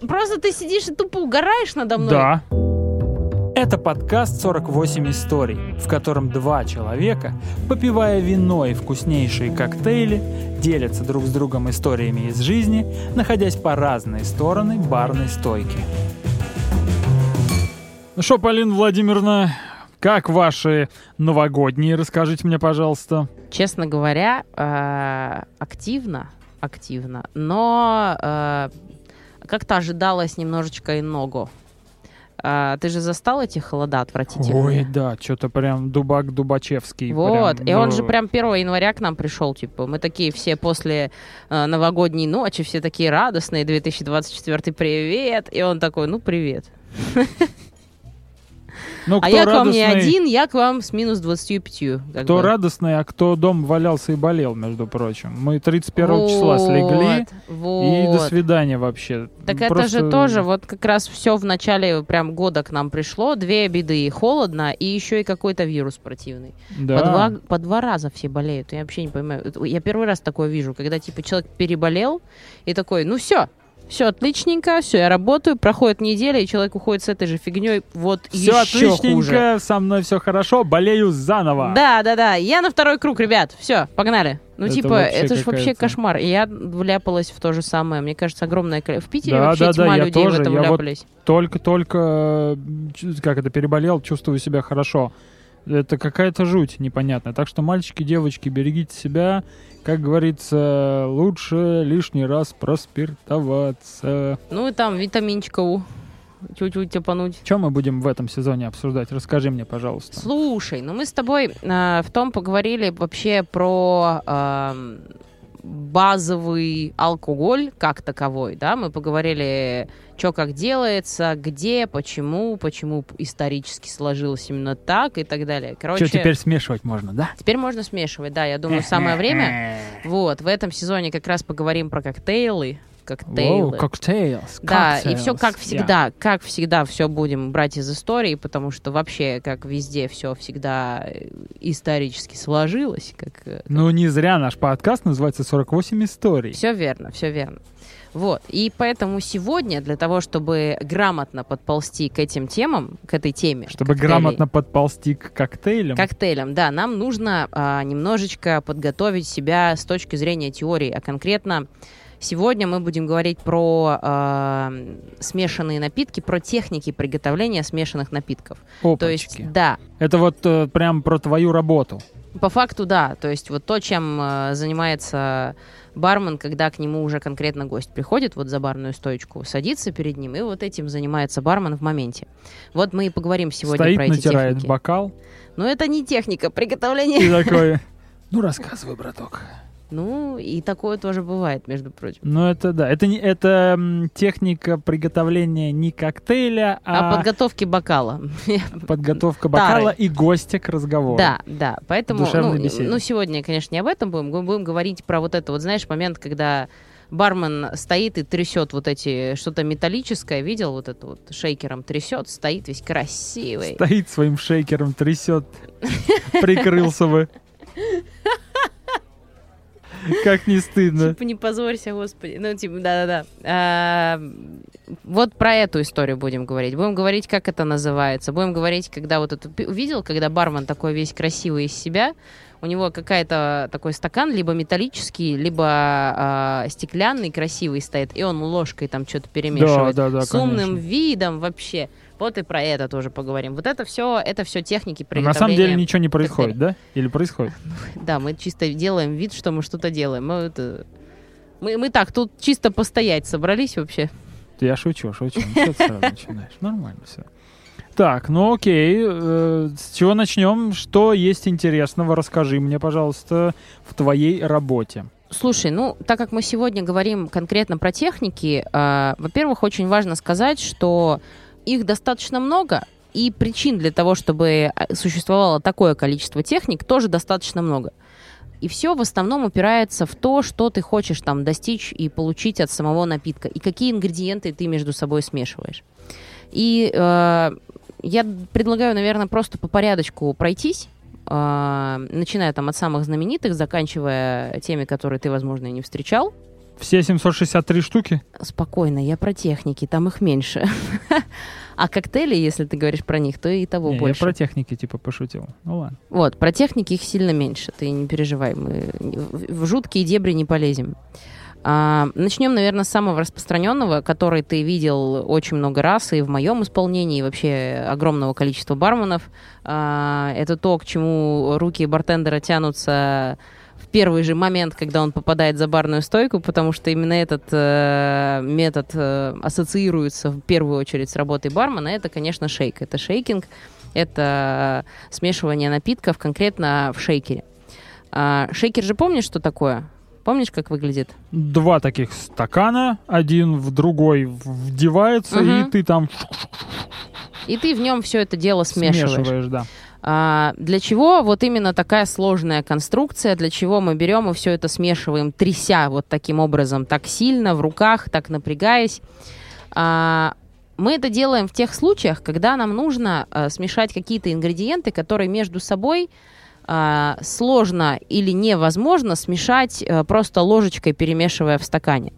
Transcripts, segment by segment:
Просто ты сидишь и тупо угораешь надо мной. Да. Это подкаст «48 историй», в котором два человека, попивая вино и вкуснейшие коктейли, делятся друг с другом историями из жизни, находясь по разные стороны барной стойки. Ну что, Полина Владимировна, как ваши новогодние? Расскажите мне, пожалуйста. Честно говоря, э, активно, активно, но э, как-то ожидалось немножечко иного. А, ты же застал эти холода отвратительные? Ой, да, что-то прям дубак Дубачевский. Вот, прям, и он ну, же прям 1 января к нам пришел, типа, мы такие все после э, новогодней ночи, все такие радостные, 2024 привет, и он такой, ну, привет. Ну, А я к вам не радостный- один, я к вам с минус 25. как Кто бы. радостный, а кто дом валялся и болел, между прочим. Мы 31 числа слегли, Вот, и до вот. свидания вообще. Так это Просто- же тоже вот как раз все в начале прям года к нам пришло. Две беды. Холодно и еще и какой-то вирус противный. Да. По, два, по два раза все болеют. Я вообще не понимаю. Это- Я первый раз такое вижу, когда типа человек переболел и такой, ну все, все отличненько, все, я работаю, проходит неделя, и человек уходит с этой же фигней, вот Все еще отличненько, хуже. со мной все хорошо, болею заново. Да, да, да. Я на второй круг, ребят. Все, погнали. Ну, Это типа, это же вообще кошмар. И я вляпалась в то же самое. Мне кажется, огромное количество. В Питере Да, вообще да, да, тьма я людей тоже. в это Я вот вляпались. Только-только, э, как это, переболел, чувствую себя хорошо. Это какая-то жуть непонятная. Так что, мальчики, девочки, берегите себя. Как говорится, лучше лишний раз проспиртоваться. Ну и там витаминчика у. Чуть-чуть тепануть. Что мы будем в этом сезоне обсуждать? Расскажи мне, пожалуйста. Слушай, ну мы с тобой э, в том поговорили вообще про эм, базовый алкоголь как таковой, да, мы поговорили, что как делается, где, почему, почему исторически сложилось именно так и так далее. Короче, Что, теперь смешивать можно, да? теперь можно смешивать, да, я думаю, самое время. Вот, в этом сезоне как раз поговорим про коктейлы, коктейлы. Воу, cocktails, Да, и cocktails, все как yeah. всегда, как всегда, все будем брать из истории, потому что вообще, как везде, все всегда э, исторически сложилось, как Ну, не зря наш подкаст называется «48 историй». все верно, все верно. Вот, и поэтому сегодня для того, чтобы грамотно подползти к этим темам, к этой теме, Чтобы коктейлей, грамотно подползти к коктейлям. коктейлям, да, нам нужно а, немножечко подготовить себя с точки зрения теории, а конкретно сегодня мы будем говорить про а, смешанные напитки, про техники приготовления смешанных напитков. То есть, Опачки. да, Это вот э, прям про твою работу. по факту, да, то есть вот то, чем э, занимается бармен, когда к нему уже конкретно гость приходит вот за барную стоечку, садится перед ним, и вот этим занимается бармен в моменте. Вот мы и поговорим сегодня Стоит, про эти натирает техники. бокал Но это не техника приготовления. и такой... Ну, рассказывай, браток. Ну, и такое тоже бывает, между прочим. Ну, это да. Это, не, это техника приготовления не коктейля, А, а, подготовки бокала. подготовка бокала и гостя к разговору. Да, да. Поэтому, ну, беседе. ну, сегодня, конечно, не об этом будем. Мы будем говорить про вот это вот, знаешь, момент, когда бармен стоит и трясет вот эти, что-то металлическое, видел вот это вот, шейкером трясет, стоит весь красивый. Стоит своим шейкером, трясет. Прикрылся бы. Как не стыдно. Типа не позорься, господи. Ну, типа, да-да-да. Вот про эту историю будем говорить. Будем говорить, как это называется. Будем говорить, когда вот это... Ты Видел, когда бармен такой весь красивый из себя, у него какая-то такой стакан, либо металлический, либо а, стеклянный, красивый стоит, и он ложкой там что-то перемешивает. Да, да, да, с умным конечно. видом вообще. Вот и про это тоже поговорим. Вот это все, это все техники приготовления. на самом деле ничего не происходит, да? Или происходит? Да, мы чисто делаем вид, что мы что-то делаем. Мы, это... мы, мы так, тут чисто постоять собрались вообще. Я шучу, шучу. Ну, что ты сразу начинаешь? Нормально все. Так, ну окей. э, С чего начнем? Что есть интересного? Расскажи мне, пожалуйста, в твоей работе. Слушай, ну, так как мы сегодня говорим конкретно про техники, э, во-первых, очень важно сказать, что их достаточно много, и причин для того, чтобы э, существовало такое количество техник, тоже достаточно много. И все в основном упирается в то, что ты хочешь там достичь и получить от самого напитка, и какие ингредиенты ты между собой смешиваешь. И э, я предлагаю, наверное, просто по порядочку пройтись, э, начиная там от самых знаменитых, заканчивая теми, которые ты, возможно, и не встречал. Все 763 штуки? Спокойно, я про техники, там их меньше. А коктейли, если ты говоришь про них, то и того Не, больше. Я про техники типа пошутил. Ну ладно. Вот, про техники их сильно меньше, ты не переживай, мы в жуткие дебри не полезем. А, начнем, наверное, с самого распространенного, который ты видел очень много раз и в моем исполнении, и вообще огромного количества барменов. А, это то, к чему руки бартендера тянутся в первый же момент, когда он попадает за барную стойку, потому что именно этот э, метод э, ассоциируется в первую очередь с работой бармена. Это, конечно, шейк. Это шейкинг, это смешивание напитков конкретно в шейкере. А, шейкер же помнишь, что такое? Помнишь, как выглядит? Два таких стакана, один в другой вдевается, Мгм. и ты там И ты в нем все это дело смешиваешь. смешиваешь, да. А, для чего вот именно такая сложная конструкция, для чего мы берем и все это смешиваем, тряся вот таким образом, так сильно, в руках, так напрягаясь. А, мы это делаем в тех случаях, когда нам нужно а, смешать какие-то ингредиенты, которые между собой а, сложно или невозможно смешать а, просто ложечкой, перемешивая в стакане.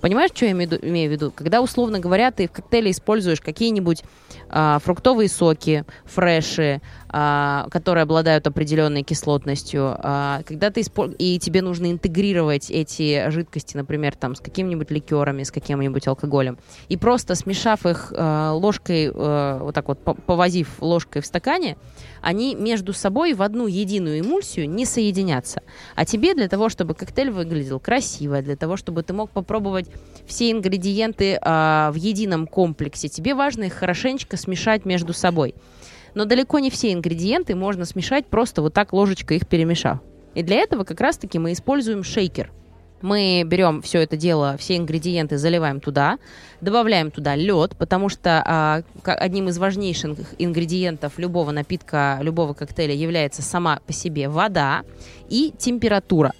Понимаешь, что я имею в виду? Когда, условно говоря, ты в коктейле используешь какие-нибудь а, фруктовые соки, фреши, а, которые обладают определенной кислотностью, а, когда ты испо- и тебе нужно интегрировать эти жидкости, например, там с какими-нибудь ликерами, с каким-нибудь алкоголем, и просто смешав их ложкой, вот так вот по- повозив ложкой в стакане, они между собой в одну единую эмульсию не соединятся. А тебе для того, чтобы коктейль выглядел красиво, для того, чтобы ты мог попробовать все ингредиенты в едином комплексе, тебе важно их хорошенечко смешать между собой. Но далеко не все ингредиенты можно смешать просто вот так ложечкой их перемешав. И для этого как раз-таки мы используем шейкер. Мы берем все это дело, все ингредиенты заливаем туда, добавляем туда лед, потому что а, одним из важнейших ингредиентов любого напитка, любого коктейля является сама по себе вода и температура.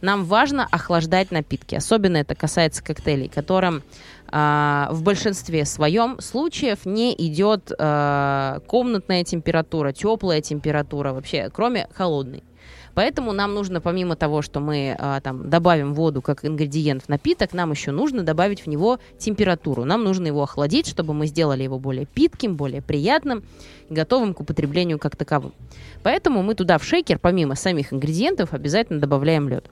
Нам важно охлаждать напитки, особенно это касается коктейлей, которым а, в большинстве своем случаев не идет а, комнатная температура, теплая температура вообще, кроме холодной. Поэтому нам нужно, помимо того, что мы а, там добавим воду как ингредиент в напиток, нам еще нужно добавить в него температуру. Нам нужно его охладить, чтобы мы сделали его более питким, более приятным, готовым к употреблению как таковым. Поэтому мы туда в шейкер, помимо самих ингредиентов, обязательно добавляем лед.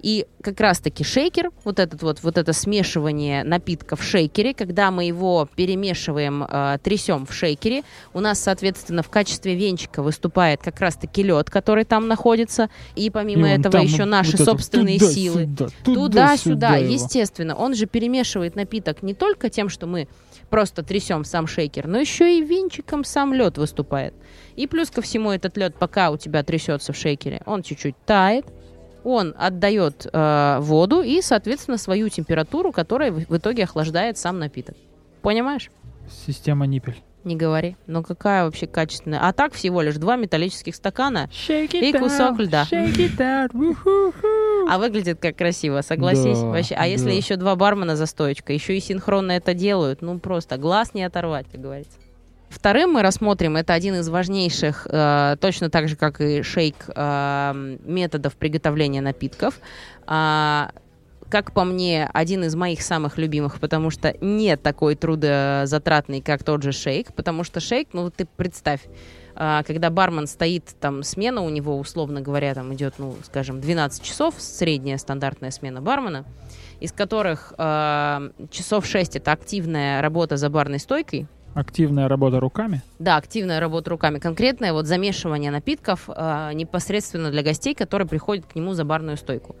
И как раз-таки шейкер, вот, этот вот, вот это смешивание напитка в шейкере, когда мы его перемешиваем, э, трясем в шейкере, у нас, соответственно, в качестве венчика выступает как раз-таки лед, который там находится, и помимо И этого там еще наши вот собственные туда-сюда, силы. Туда-сюда его. естественно. Он же перемешивает напиток не только тем, что мы просто трясем сам шейкер, но еще и венчиком сам лед выступает. И плюс ко всему этот лед, пока у тебя трясется в шейкере, он чуть-чуть тает, он отдает э, воду и, соответственно, свою температуру, которая в в итоге охлаждает сам напиток. Понимаешь? Система ниппель. Не говори. Ну какая вообще качественная. А так всего лишь два металлических стакана, И кусок льда. Out. Уху-ху. а выглядит как красиво, согласись. Да, вообще. А если да. еще два бармена за стоечкой, еще и синхронно это делают, ну просто глаз не оторвать, как говорится. Вторым мы рассмотрим, это один из важнейших, э, точно так же, как и шейк, э, методов приготовления напитков. А, как по мне, один из моих самых любимых, потому что не такой трудозатратный, как тот же шейк, потому что шейк, ну ты представь, а, когда бармен стоит, там смена у него, условно говоря, там идет, ну, скажем, 12 часов, средняя стандартная смена бармена, из которых а, часов 6 это активная работа за барной стойкой, Активная работа руками. да, активная работа руками. Конкретное вот замешивание напитков э, непосредственно для гостей, которые приходят к нему за барную стойку.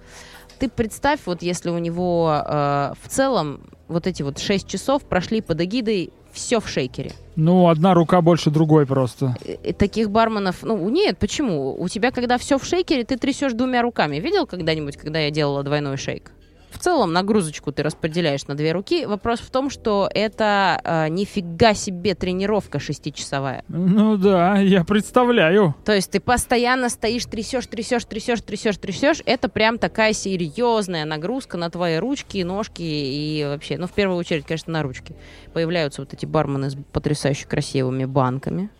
Ты представь, вот если у него э, в целом вот эти вот 6 часов прошли под эгидой все в шейкере. Ну, одна рука больше другой просто. И- и таких барменов, ну нет, почему? У тебя, когда все в шейкере, ты трясешь двумя руками. Видел когда-нибудь, когда я делала двойной шейк? В целом нагрузочку ты распределяешь на две руки. Вопрос в том, что это э, нифига себе тренировка шестичасовая. Ну да, я представляю. То есть ты постоянно стоишь, трясешь, трясешь, трясешь, трясешь, трясешь. Это прям такая серьезная нагрузка на твои ручки, ножки и вообще, ну, в первую очередь, конечно, на ручки. Появляются вот эти бармены с потрясающе красивыми банками,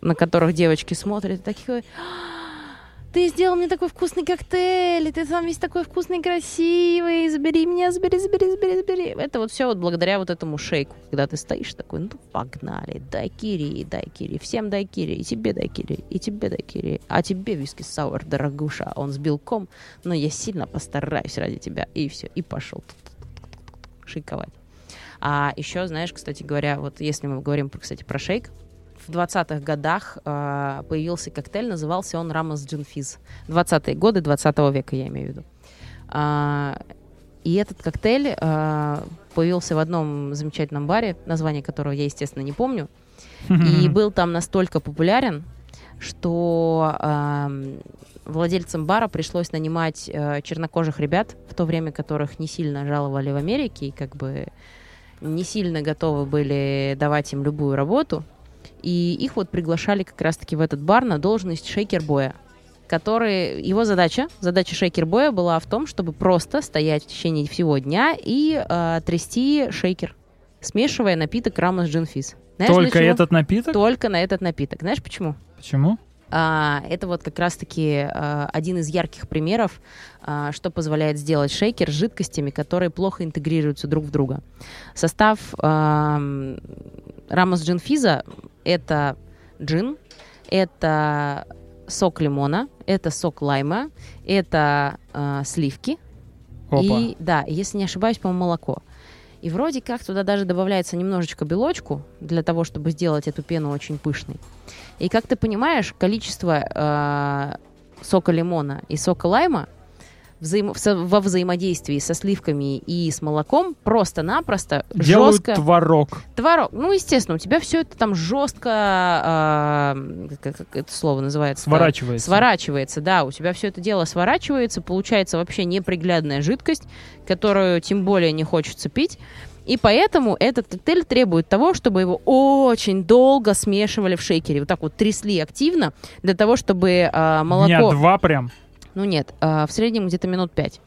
на которых девочки смотрят и такие, «А, ты сделал мне такой вкусный коктейль, и ты сам весь такой вкусный, красивый, забери меня, забери, забери, забери, забери. Это вот все вот благодаря вот этому шейку, когда ты стоишь такой, ну погнали, дай кири, дай кири, всем дай кири, и тебе дай кири, и тебе дай кири, а тебе виски сауэр, дорогуша, он с белком, но я сильно постараюсь ради тебя, и все, и пошел шейковать. А еще, знаешь, кстати говоря, вот если мы говорим, кстати, про шейк, в 20-х годах э, появился коктейль, назывался он Рамос Джинфиз. 20-е годы 20 века, я имею в виду. А, и этот коктейль э, появился в одном замечательном баре, название которого я, естественно, не помню. И был там настолько популярен, что э, владельцам бара пришлось нанимать э, чернокожих ребят, в то время которых не сильно жаловали в Америке и как бы не сильно готовы были давать им любую работу. И их вот приглашали как раз-таки в этот бар на должность шейкер-боя который его задача, задача шейкер-боя была в том, чтобы просто стоять в течение всего дня и э, трясти шейкер, смешивая напиток Рамос Джинфиз. Знаешь, Только этот напиток? Только на этот напиток. Знаешь почему? Почему? А, это вот как раз-таки а, один из ярких примеров, а, что позволяет сделать шейкер с жидкостями, которые плохо интегрируются друг в друга. Состав а, Рамос Джинфиза — это джин, это сок лимона, это сок лайма, это э, сливки. Опа. И, да, если не ошибаюсь, по-моему, молоко. И вроде как туда даже добавляется немножечко белочку для того, чтобы сделать эту пену очень пышной. И как ты понимаешь, количество э, сока лимона и сока лайма взаим... во взаимодействии со сливками и с молоком просто-напросто Делают жестко... творог. Творог. Ну, естественно, у тебя все это там жестко, э, как, как это слово называется? Сворачивается. Сворачивается, да. У тебя все это дело сворачивается, получается вообще неприглядная жидкость, которую тем более не хочется пить. И поэтому этот коктейль требует того, чтобы его очень долго смешивали в шейкере. Вот так вот трясли активно, для того, чтобы э, молоко... Дня два прям? Ну нет, э, в среднем где-то минут пять.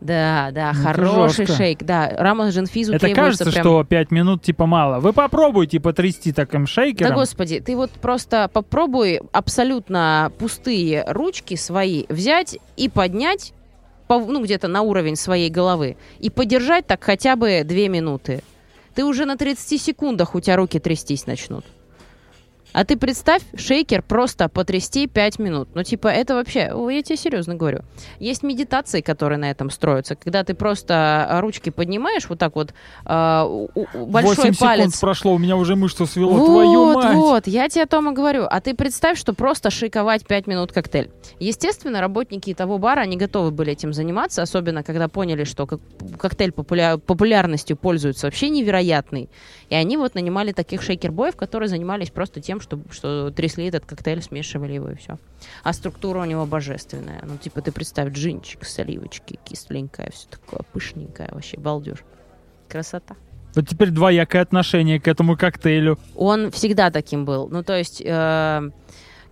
Да, да, ну, хороший шейк. Да, Рамос Джинфизу Это кажется, прям... что 5 минут типа мало. Вы попробуйте потрясти таким шейкером. Да, господи, ты вот просто попробуй абсолютно пустые ручки свои взять и поднять, по, ну, где-то на уровень своей головы, и подержать так хотя бы 2 минуты. Ты уже на 30 секундах у тебя руки трястись начнут. А ты представь, шейкер просто потрясти 5 минут. Ну, типа, это вообще, я тебе серьезно говорю. Есть медитации, которые на этом строятся, когда ты просто а, ручки поднимаешь вот так вот, э, большой 8 палец. секунд прошло, у меня уже мышцу свело, вот, твою мать! Вот, я тебе о том и говорю. А ты представь, что просто шейковать 5 минут коктейль. Естественно, работники того бара, они готовы были этим заниматься, особенно когда поняли, что коктейль популя популярностью пользуется вообще невероятный. И они вот нанимали таких шейкер-боев, которые занимались просто тем, что, что трясли этот коктейль, смешивали его и все. А структура у него божественная. Ну, типа, ты представь, джинчик, сливочки, кисленькая, все такое пышненькое, вообще балдеж. Красота. Вот теперь двоякое отношение к этому коктейлю. Он всегда таким был. Ну, то есть... Э,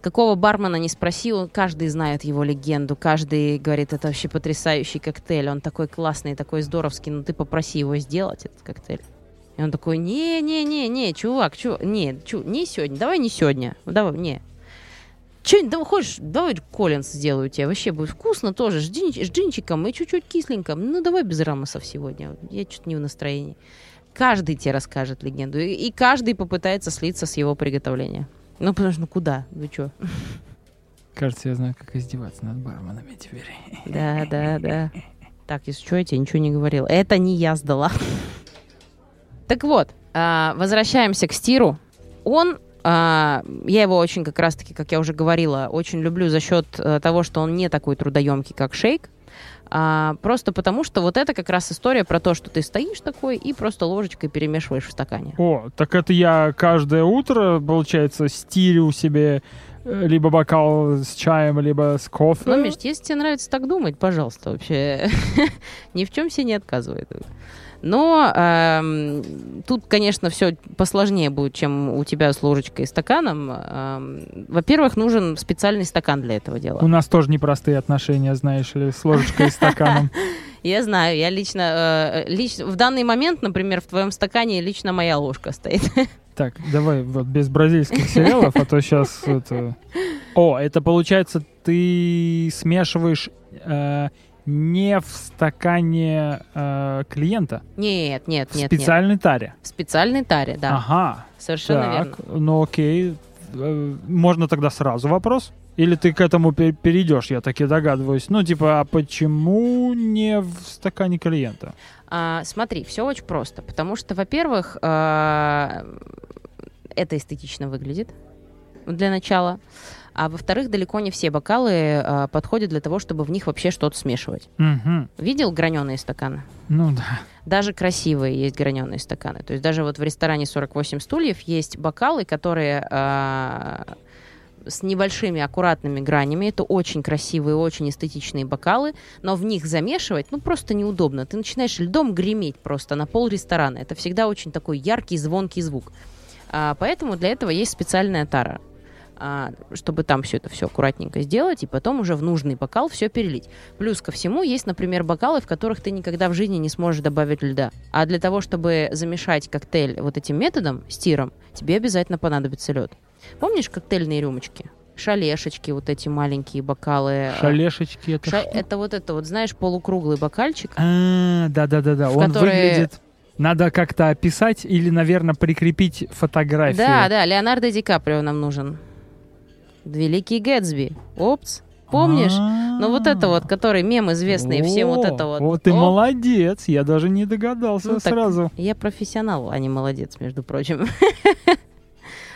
какого бармена не спросил, каждый знает его легенду, каждый говорит, это вообще потрясающий коктейль, он такой классный, такой здоровский, но ты попроси его сделать этот коктейль. И он такой, не-не-не-не, чувак, чу, не, чу, не сегодня, давай не сегодня, давай, не. Че, да хочешь, давай Коллинс сделаю тебе, вообще будет вкусно тоже, с, джин, с джинчиком и чуть-чуть кисленько. Ну, давай без рамосов сегодня, я что-то не в настроении. Каждый тебе расскажет легенду, и, и каждый попытается слиться с его приготовления. Ну, потому что, ну куда, вы что? Кажется, я знаю, как издеваться над барменами теперь. Да, да, да. Так, если что, я тебе ничего не говорил. Это не я сдала. Так вот, а, возвращаемся к Стиру. Он а, я его очень, как раз-таки, как я уже говорила, очень люблю за счет э, того, что он не такой трудоемкий, как шейк. А, просто потому, что вот это как раз история про то, что ты стоишь такой и просто ложечкой перемешиваешь в стакане. О, так это я каждое утро, получается, стирю себе либо бокал с чаем, либо с кофе. Ну, Миш, если тебе нравится так думать, пожалуйста, вообще ни в чем себе не отказывай. Но э, тут, конечно, все посложнее будет, чем у тебя с ложечкой и стаканом. Э, во-первых, нужен специальный стакан для этого дела. У нас тоже непростые отношения, знаешь ли, с ложечкой и стаканом. Я знаю, я лично, э, лично... В данный момент, например, в твоем стакане лично моя ложка стоит. Так, давай вот без бразильских сериалов, а то сейчас это... О, это получается, ты смешиваешь э, не в стакане э, клиента, Нет, нет, в нет, нет. специальной таре. В специальной таре, да. Ага, Совершенно так, верно. ну окей. Э, Можно тогда сразу вопрос? Или ты к этому пе- перейдешь, я таки догадываюсь. Ну, типа, а почему не в стакане клиента? А, смотри, все очень просто. Потому что, во-первых, а, это эстетично выглядит для начала. А во-вторых, далеко не все бокалы а, подходят для того, чтобы в них вообще что-то смешивать. Мгм. Видел граненые стаканы? Ну да. Даже красивые есть граненые стаканы. То есть даже вот в ресторане 48 стульев есть бокалы, которые а, с небольшими аккуратными гранями. Это очень красивые, очень эстетичные бокалы, но в них замешивать, ну, просто неудобно. Ты начинаешь льдом греметь просто на пол ресторана. Это всегда очень такой яркий, звонкий звук. А, поэтому для этого есть специальная тара а, чтобы там все это все аккуратненько сделать, и потом уже в нужный бокал все перелить. Плюс ко всему есть, например, бокалы, в которых ты никогда в жизни не сможешь добавить льда. А для того, чтобы замешать коктейль вот этим методом, стиром, тебе обязательно понадобится лед. Помнишь коктейльные рюмочки? Шалешечки, вот эти маленькие бокалы. а, Шалешечки это ша- что? Это вот это вот, знаешь, полукруглый бокальчик. А, да-да-да-да. Он которые- выглядит... Надо как-то описать или, наверное, прикрепить фотографию. Да, да, Леонардо Ди Каприо нам нужен. Великий Гэтсби. Опс. Помнишь? Ну вот это вот, который мем известный всем, вот это вот. Вот ты Оп. молодец, я даже не догадался Ну, сразу. Я профессионал, а не молодец, между прочим.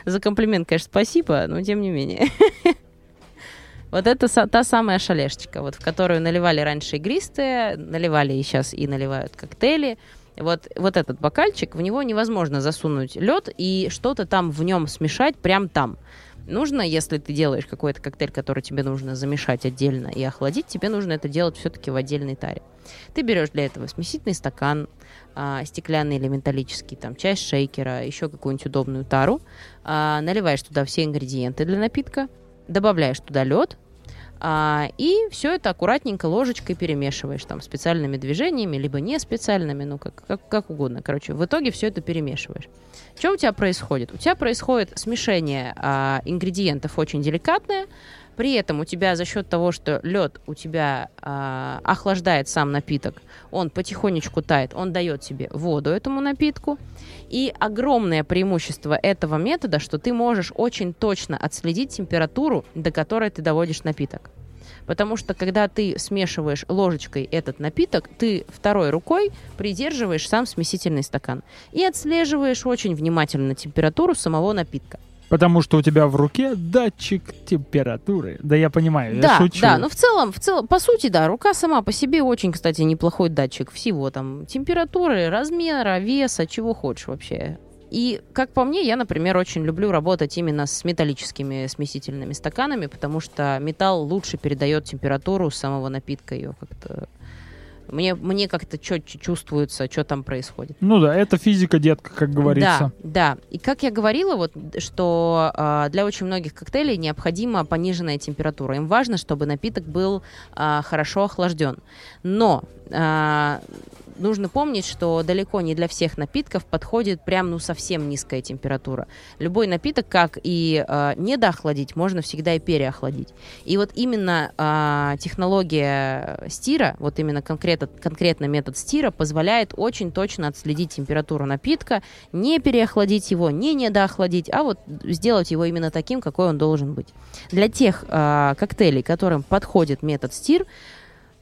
За комплимент, конечно, спасибо, но тем не менее. Вот это та самая шалешечка, вот в которую наливали раньше игристые, наливали и сейчас и наливают коктейли. Вот, вот этот бокальчик, в него невозможно засунуть лед и что-то там в нем смешать прям там. Нужно, если ты делаешь какой-то коктейль, который тебе нужно замешать отдельно и охладить, тебе нужно это делать все-таки в отдельной таре. Ты берешь для этого смесительный стакан, а, стеклянный или металлический, там, часть шейкера, еще какую-нибудь удобную тару, а, наливаешь туда все ингредиенты для напитка, добавляешь туда лед, а, и все это аккуратненько ложечкой перемешиваешь там специальными движениями, либо не специальными, ну как, как, как угодно. Короче, в итоге все это перемешиваешь. Что у тебя происходит? У тебя происходит смешение а, ингредиентов очень деликатное, при этом у тебя за счет того, что лед у тебя а, охлаждает сам напиток, он потихонечку тает, он дает тебе воду этому напитку. И огромное преимущество этого метода, что ты можешь очень точно отследить температуру, до которой ты доводишь напиток. Потому что когда ты смешиваешь ложечкой этот напиток, ты второй рукой придерживаешь сам смесительный стакан и отслеживаешь очень внимательно температуру самого напитка. Потому что у тебя в руке датчик температуры. Да я понимаю, я да, шучу. да, но в целом, в целом, по сути, да, рука сама по себе очень, кстати, неплохой датчик всего там температуры, размера, веса, чего хочешь вообще. И, как по мне, я, например, очень люблю работать именно с металлическими смесительными стаканами, потому что металл лучше передает температуру самого напитка, ее как-то... Мне, мне как-то четче чувствуется, что там происходит. Ну да, это физика, детка, как говорится. Да, да. И как я говорила, вот, что а, для очень многих коктейлей необходима пониженная температура. Им важно, чтобы напиток был а, хорошо охлажден. Но а, нужно помнить, что далеко не для всех напитков подходит прям ну совсем низкая температура. Любой напиток, как и а, недоохладить, можно всегда и переохладить. И вот именно а, технология стира, вот именно конкретно, конкретно метод стира позволяет очень точно отследить температуру напитка, не переохладить его, не недоохладить, а вот сделать его именно таким, какой он должен быть. Для тех а, коктейлей, которым подходит метод стир,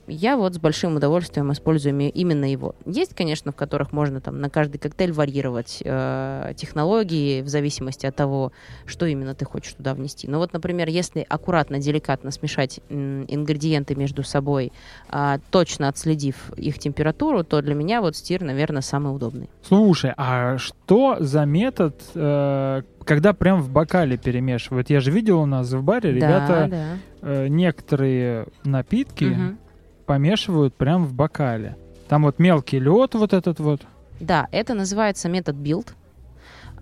я вот с большим удовольствием использую именно его. Есть, конечно, в которых можно там на каждый коктейль варьировать э, технологии в зависимости от того, что именно ты хочешь туда внести. Но вот, например, если аккуратно, деликатно смешать м, ингредиенты между собой, а, точно отследив их температуру, то для меня вот стир, наверное, самый удобный. Слушай, а что за метод, э, когда прям в бокале перемешивают? Я же видел у нас в баре, ребята да, да. э, некоторые напитки Мгм. Помешивают прям в бокале. Там вот мелкий лед вот этот вот. Да, это называется метод build.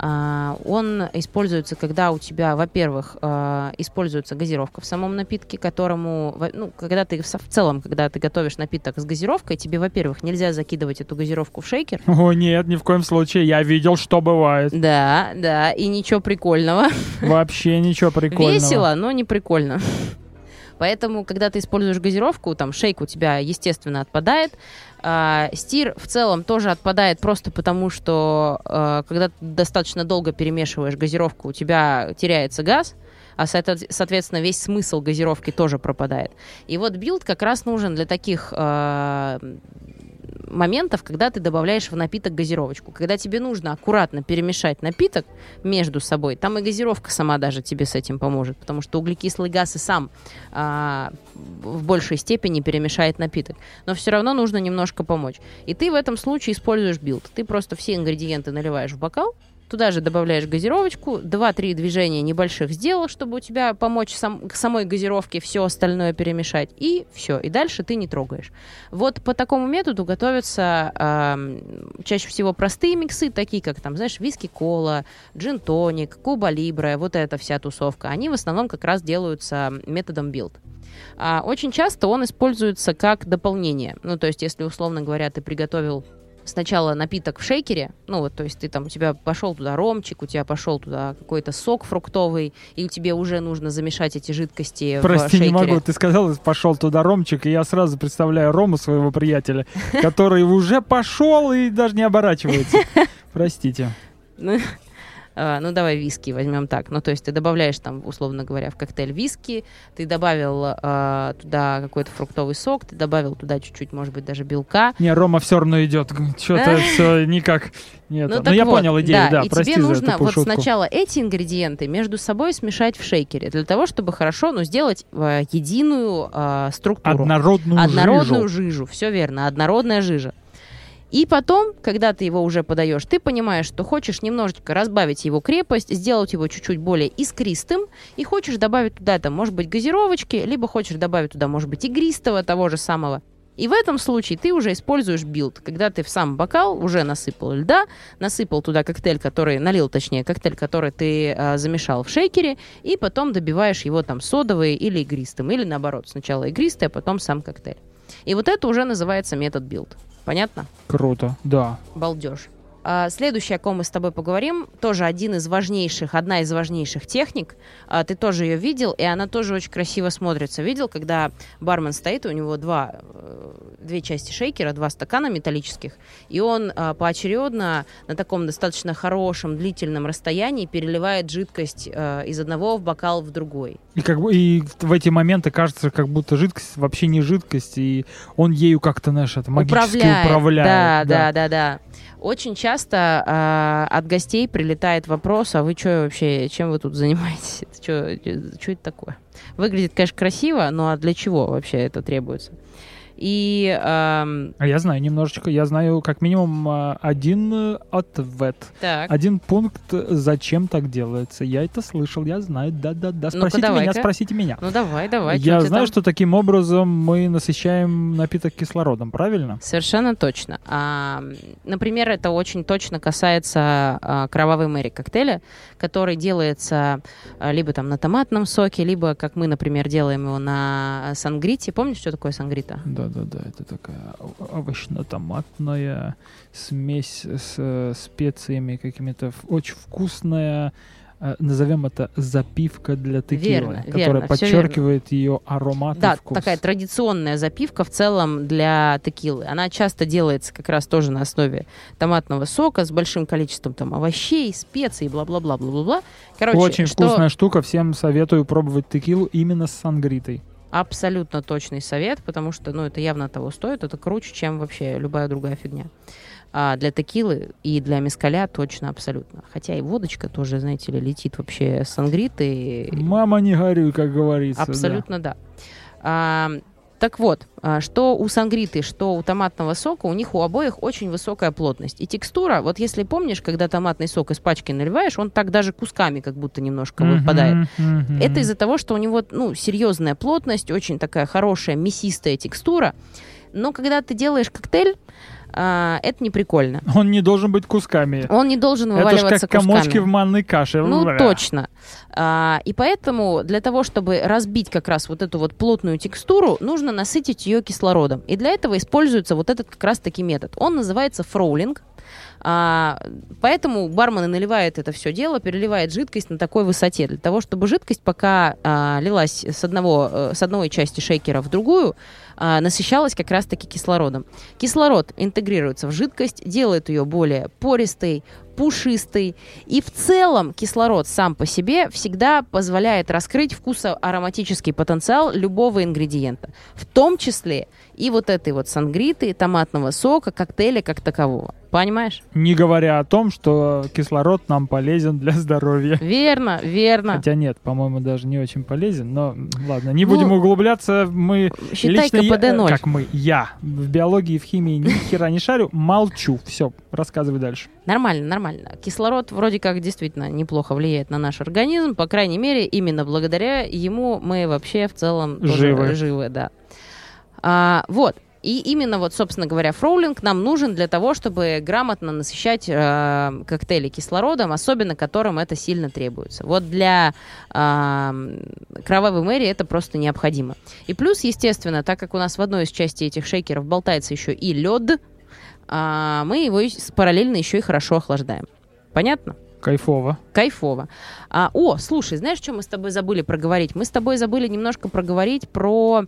А, он используется, когда у тебя, во-первых, а, используется газировка в самом напитке, которому, ну, когда ты в целом, когда ты готовишь напиток с газировкой, тебе, во-первых, нельзя закидывать эту газировку в шейкер. О, нет, ни в коем случае. Я видел, что бывает. Да, да, и ничего прикольного. Вообще ничего прикольного. Весело, но не прикольно. Поэтому, когда ты используешь газировку, там shake у тебя, естественно, отпадает. А, stir в целом тоже отпадает просто потому, что а, когда ты достаточно долго перемешиваешь газировку, у тебя теряется газ, а соответственно весь смысл газировки тоже пропадает. И вот build как раз нужен для таких а, моментов, когда ты добавляешь в напиток газировочку. Когда тебе нужно аккуратно перемешать напиток между собой, там и газировка сама даже тебе с этим поможет, потому что углекислый газ и сам а, в большей степени перемешает напиток. Но все равно нужно немножко помочь. И ты в этом случае используешь build. Ты просто все ингредиенты наливаешь в бокал, Туда же добавляешь газировочку, 2-3 движения небольших сделал, чтобы у тебя помочь сам, к самой газировке все остальное перемешать, и все, и дальше ты не трогаешь. Вот по такому методу готовятся э, чаще всего простые миксы, такие как, там, знаешь, виски-кола, джин-тоник, куба-либра, вот эта вся тусовка. Они в основном как раз делаются методом build. А, очень часто он используется как дополнение. Ну, то есть, если, условно говоря, ты приготовил сначала напиток в шейкере, ну вот, то есть ты там, у тебя пошел туда ромчик, у тебя пошел туда какой-то сок фруктовый, и тебе уже нужно замешать эти жидкости Прости, в шейкере. не могу, ты сказал, пошел туда ромчик, и я сразу представляю Рому, своего приятеля, который уже пошел и даже не оборачивается. Простите. Ну, а, ну давай виски возьмем так. Ну то есть ты добавляешь там, условно говоря, в коктейль виски, ты добавил э, туда какой-то фруктовый сок, ты добавил туда чуть-чуть, может быть, даже белка. Не, Рома все равно идет. Что-то все никак. Нет, ну, ну я вот, понял идею, да. да и тебе нужно вот шутку. сначала эти ингредиенты между собой смешать в шейкере для того, чтобы хорошо, ну, сделать э, единую э, структуру. Однородную, Однородную жижу. жижу. Все верно, однородная жижа. И потом, когда ты его уже подаешь, ты понимаешь, что хочешь немножечко разбавить его крепость, сделать его чуть-чуть более искристым, и хочешь добавить туда, там, может быть, газировочки, либо хочешь добавить туда, может быть, игристого, того же самого. И в этом случае ты уже используешь build, когда ты в сам бокал уже насыпал льда, насыпал туда коктейль, который налил, точнее, коктейль, который ты э, замешал в шейкере, и потом добиваешь его там содовой или игристым, или наоборот, сначала игристый, а потом сам коктейль. И вот это уже называется метод build. Понятно? Круто, да. Балдеж. А, следующее, о ком мы с тобой поговорим, тоже один из важнейших, одна из важнейших техник. А, ты тоже ее видел, и она тоже очень красиво смотрится. Видел, когда бармен стоит, у него два, э, две части шейкера, два стакана металлических, и он а, поочередно на таком достаточно хорошем, длительном расстоянии переливает жидкость из одного в бокал в другой. И, как бы, и в эти моменты кажется, как будто жидкость вообще не жидкость, и он ею как-то, знаешь, это магически управляет. управляет да, да, да, да. да. Очень часто э, от гостей прилетает вопрос, а вы что вообще, чем вы тут занимаетесь? Что это такое? Выглядит, конечно, красиво, но а для чего вообще это требуется? И, эм... А я знаю немножечко, я знаю как минимум а, один э, ответ. Так. Один пункт, зачем так делается. Я это слышал, я знаю, да-да-да. Спросите ну меня, спросите меня. Ну давай, давай. Я знаю, там? что таким образом мы насыщаем напиток кислородом, правильно? Совершенно точно. А, например, это очень точно касается а, кровавой мэри коктейля, который делается а, либо там на томатном соке, либо, как мы, например, делаем его на сангрите. Помнишь, что такое сангрита? Да да-да-да, это такая овощно-томатная смесь с э, специями какими-то, очень вкусная, э, назовем это запивка для текилы, верно, которая верно, подчеркивает ее аромат да, и вкус. такая традиционная запивка в целом для текилы. Она часто делается как раз тоже на основе томатного сока с большим количеством там овощей, специй, бла-бла-бла, бла-бла-бла. Короче, Очень что... вкусная штука, всем советую пробовать текилу именно с сангритой абсолютно точный совет, потому что, ну, это явно того стоит, это круче, чем вообще любая другая фигня. А для текилы и для мескаля точно абсолютно. Хотя и водочка тоже, знаете ли, летит вообще с ангриты. Мама, не горюй, как говорится. Абсолютно да. да. А, так вот, а, что у сангриты, что у томатного сока, у них у обоих очень высокая плотность. И текстура, вот если помнишь, когда томатный сок из пачки наливаешь, он так даже кусками как будто немножко mm-hmm, выпадает. Mm-hmm. Это из-за того, что у него, ну, серьезная плотность, очень такая хорошая мясистая текстура. Но когда ты делаешь коктейль, а, это не прикольно. Он не должен быть кусками. Он не должен Это вываливаться как комочки кусками. в манной каше. Ну, Бля. точно. А, и поэтому для того, чтобы разбить как раз вот эту вот плотную текстуру, нужно насытить ее кислородом. И для этого используется вот этот как раз-таки метод. Он называется фроулинг. А, поэтому бармен и наливает это все дело, переливает жидкость на такой высоте, для того, чтобы жидкость, пока а, лилась с, одного, э, с одной части шейкера в другую, а, насыщалась как раз-таки кислородом. Кислород интегрируется в жидкость, делает ее более пористой, пушистой. И в целом кислород сам по себе всегда позволяет раскрыть вкусоароматический потенциал любого ингредиента. В том числе и вот этой вот сангриты, томатного сока, коктейля как такового. Понимаешь? Не говоря о том, что кислород нам полезен для здоровья. Верно, верно. Хотя нет, по-моему, даже не очень полезен. Но ладно, не Ну, будем углубляться. Мы Считай лично я- КПД 0. как мы, я в биологии в химии ни хера не шарю, молчу. Все, рассказывай дальше. Нормально, нормально. Кислород вроде как действительно неплохо влияет на наш организм. По крайней мере, именно благодаря ему мы вообще в целом Живы. живы да. А, вот. И именно вот, собственно говоря, фроулинг нам нужен для того, чтобы грамотно насыщать э, коктейли кислородом, особенно которым это сильно требуется. Вот для э, кровавой мэри это просто необходимо. И плюс, естественно, так как у нас в одной из частей этих шейкеров болтается еще и лед, а, мы его параллельно еще и хорошо охлаждаем. Понятно? Кайфово. Кайфово. А, о, слушай, знаешь, что мы с тобой забыли проговорить? Мы с тобой забыли немножко проговорить про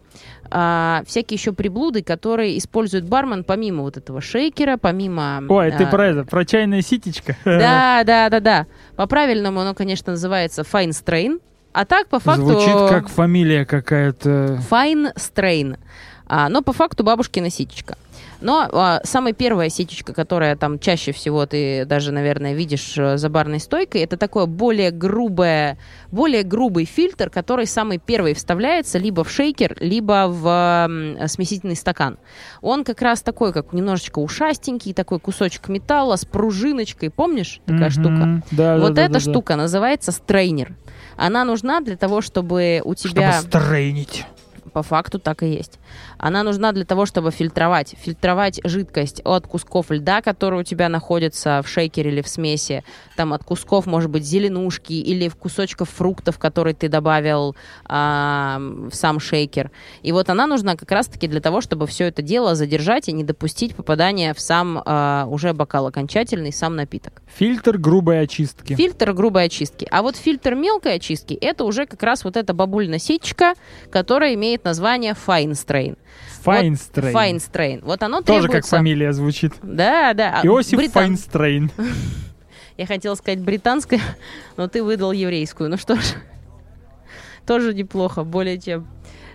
а, всякие еще приблуды, которые использует бармен помимо вот этого шейкера, помимо... Ой, ты а, про это, про чайное ситечко? Да, да, да, да. По-правильному оно, конечно, называется fine strain. А так, по факту... Звучит как фамилия какая-то. Fine strain. А, но по факту бабушкина ситечка. Но а, самая первая ситечка, которая там чаще всего ты даже, наверное, видишь э, за барной стойкой, это такое более грубое, более грубый фильтр, который самый первый вставляется либо в шейкер, либо в м, смесительный стакан. Он как раз такой, как немножечко ушастенький, такой кусочек металла с пружиночкой, помнишь, такая Мгм. штука? Да, вот да, да, эта да, да. штука называется стрейнер. Она нужна для того, чтобы у тебя... Чтобы стрейнить. По факту так и есть. Она нужна для того, чтобы фильтровать. Фильтровать жидкость от кусков льда, которые у тебя находятся в шейкере или в смеси. Там от кусков, может быть, зеленушки или кусочков фруктов, которые ты добавил а, в сам шейкер. И вот она нужна как раз-таки для того, чтобы все это дело задержать и не допустить попадания в сам а, уже бокал окончательный, сам напиток. Фильтр грубой очистки. Фильтр грубой очистки. А вот фильтр мелкой очистки это уже как раз вот эта бабульна ситечка, которая имеет название Fine Strain. Fine Strain. Fine Strain. Вот оно Тоже как фамилия звучит. Да, да. А, Иосиф британ- Файнстрейн. Я хотела сказать британская, но ты выдал еврейскую. Ну что ж, тоже неплохо, более чем.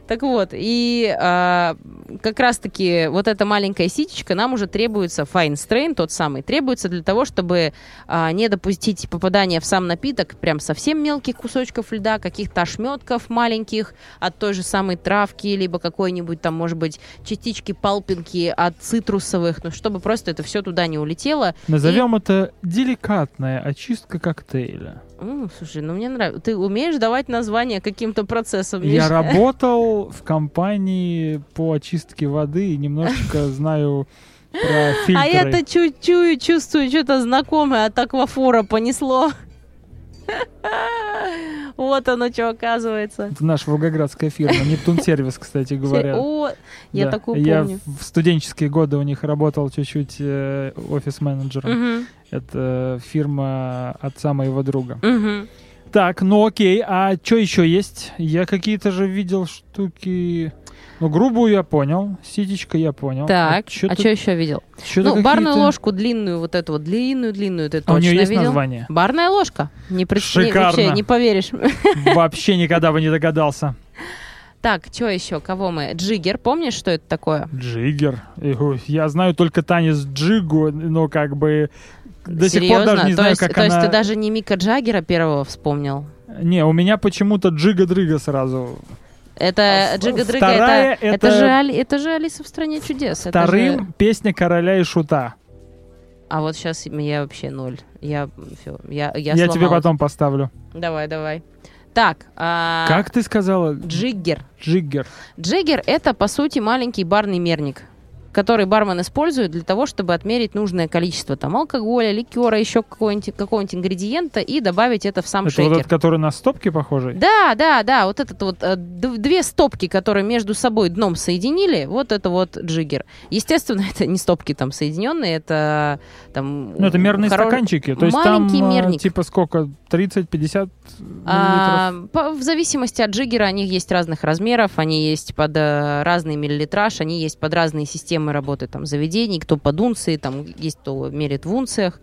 Так вот, и а, как раз-таки вот эта маленькая ситечка нам уже требуется, fine strain, тот самый, требуется для того, чтобы а, не допустить попадания в сам напиток прям совсем мелких кусочков льда, каких-то ошметков маленьких от той же самой травки, либо какой-нибудь там, может быть, частички палпинки от цитрусовых, ну, чтобы просто это все туда не улетело. Назовем это деликатная очистка коктейля. М, слушай, ну мне нравится. Ты умеешь давать название каким-то процессам? Я работал в компании по очистке воды и немножечко знаю про фильтры. А я-то чуть-чуть чувствую что-то знакомое от аквафора понесло. Вот оно что оказывается. Это наша волгоградская фирма. Нептун сервис, кстати говоря. О, я Да. такую Я помню. в студенческие годы у них работал чуть-чуть э, офис-менеджером. Это фирма отца моего друга. Так, ну окей, а что еще есть? Я какие-то же видел штуки... Ну, грубую я понял, ситечка я понял. Так, а ты- что еще видел? Ну, барную ложку длинную, вот эту вот длинную-длинную, ты А у точно нее есть видел? название? Барная ложка. Не пред- не- Шикарно. вообще не поверишь. Вообще никогда бы не догадался. Так, что еще? Кого мы? Джиггер. Помнишь, что это такое? Джиггер. Я знаю только танец джигу, но как бы до сих Серьезно? пор даже не то знаю, есть, как то есть она... ты даже не Мика Джаггера первого вспомнил? Не, у меня почему-то джига-дрыга сразу. Это А Джига Дрыга, это, это... это- же Али- это же Алиса в стране чудес. это Вторым же- песня короля и шута. А вот сейчас я вообще ноль. Я все, я, я, Я, тебе потом поставлю. Давай, давай. Так, а, Как ты сказала? Джиггер. Джиггер. Джиггер это, по сути, маленький барный мерник. Который бармен использует для того, чтобы отмерить нужное количество там алкоголя, ликера, еще какого-нибудь, какого-нибудь ингредиента и добавить это в сам Это шейкер. вот этот, который на стопке похожий? Да, да, да, вот этот вот э, две стопки, которые между собой дном соединили, вот это вот джиггер. Естественно, это не стопки там соединенные, это там... Ну, это мерные хоро- стаканчики. То есть там маленький э, мерник. типа сколько? 30-50 А, по- в зависимости от джиггера они есть разных размеров, они есть под э, разный миллилитраж, они есть под разные системы работы там заведений, кто под унции, там есть кто мерит в унциях,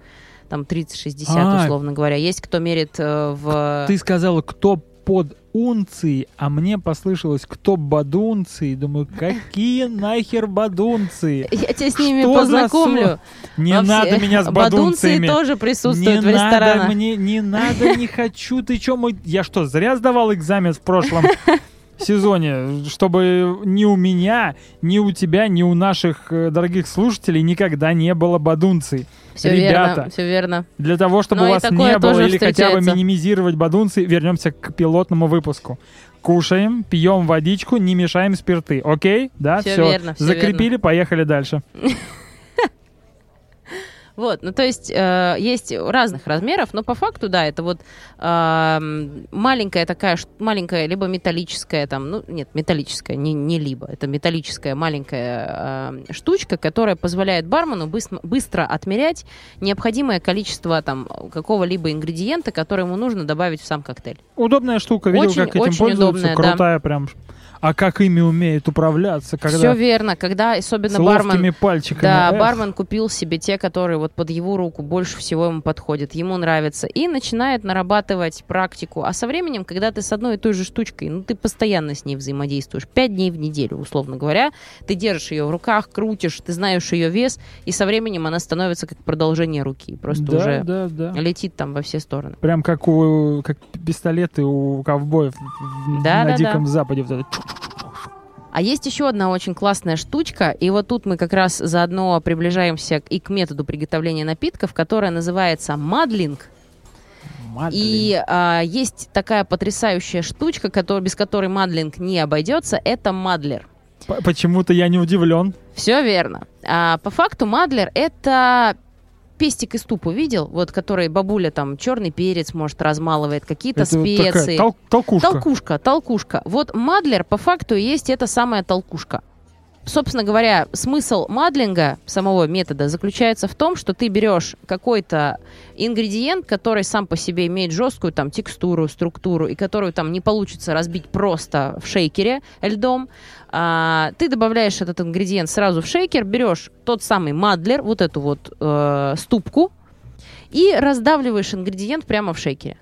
там 30-60 А. условно говоря, есть кто мерит э, в... Ты сказала, кто под унции, а мне послышалось, кто бадунции. Думаю, какие нахер бадунции? Я тебя с ними Что за познакомлю. Не Во все- надо меня с Бадунции бадунциями. тоже присутствуют не в ресторанах. надо мне, не надо, не хочу. Ты чё, мой... Я что, зря сдавал экзамен в прошлом сезоне, чтобы ни у меня, ни у тебя, ни у наших э, дорогих слушателей никогда не было бадунций. Все Ребята, верно, все верно. Для того, чтобы Но у и вас не было или хотя бы встречается. минимизировать бадунцы, вернемся к пилотному выпуску. Кушаем, пьем водичку, не мешаем спирты. Окей? Да, Всё все. верно, всё Закрепили, поехали дальше. Вот, ну то есть э, есть разных размеров, но по факту, да, это вот эм, маленькая такая, маленькая, либо металлическая, там, ну нет, металлическая, не, не либо, это металлическая маленькая э, штучка, которая позволяет бармену быстро, быстро отмерять необходимое количество там какого-либо ингредиента, который ему нужно добавить в сам коктейль. Удобная штука, видел, Очень- как этим очень пользуются. удобная, да. Крутая прям. А как ими умеют управляться, когда Все верно, когда особенно бармен... пальчиками. Да, Эх. бармен купил себе те, которые вот под его руку больше всего ему подходят, ему нравится, и начинает нарабатывать практику. А со временем, когда ты с одной и той же штучкой, ну, ты постоянно с ней взаимодействуешь, пять дней в неделю, условно говоря, ты держишь ее в руках, крутишь, ты знаешь ее вес, и со временем она становится как продолжение руки, просто да, уже да, да. летит там во все стороны. Прям как у как пистолеты у ковбоев Да, на да, Диком да. Западе. Вот это. А есть еще одна очень классная штучка, и вот тут мы как раз заодно приближаемся и к методу приготовления напитков, которая называется мадлинг. Мадлин. И а, есть такая потрясающая штучка, которая, без которой мадлинг не обойдется, это мадлер. Почему-то я не удивлен. Все верно. А, по факту мадлер это пестик из тупу видел, вот который бабуля там черный перец может размалывает, какие-то Это вот такая специи. тол- толкушка. Толкушка, толкушка. Вот мадлер по факту есть эта самая толкушка. Собственно говоря, смысл мадлинга, самого метода, заключается в том, что ты берешь какой-то ингредиент, который сам по себе имеет жесткую там текстуру, структуру, и которую там не получится разбить просто в шейкере льдом. А, ты добавляешь этот ингредиент сразу в шейкер, берешь тот самый мадлер, вот эту вот э, ступку, и раздавливаешь ингредиент прямо в шейкере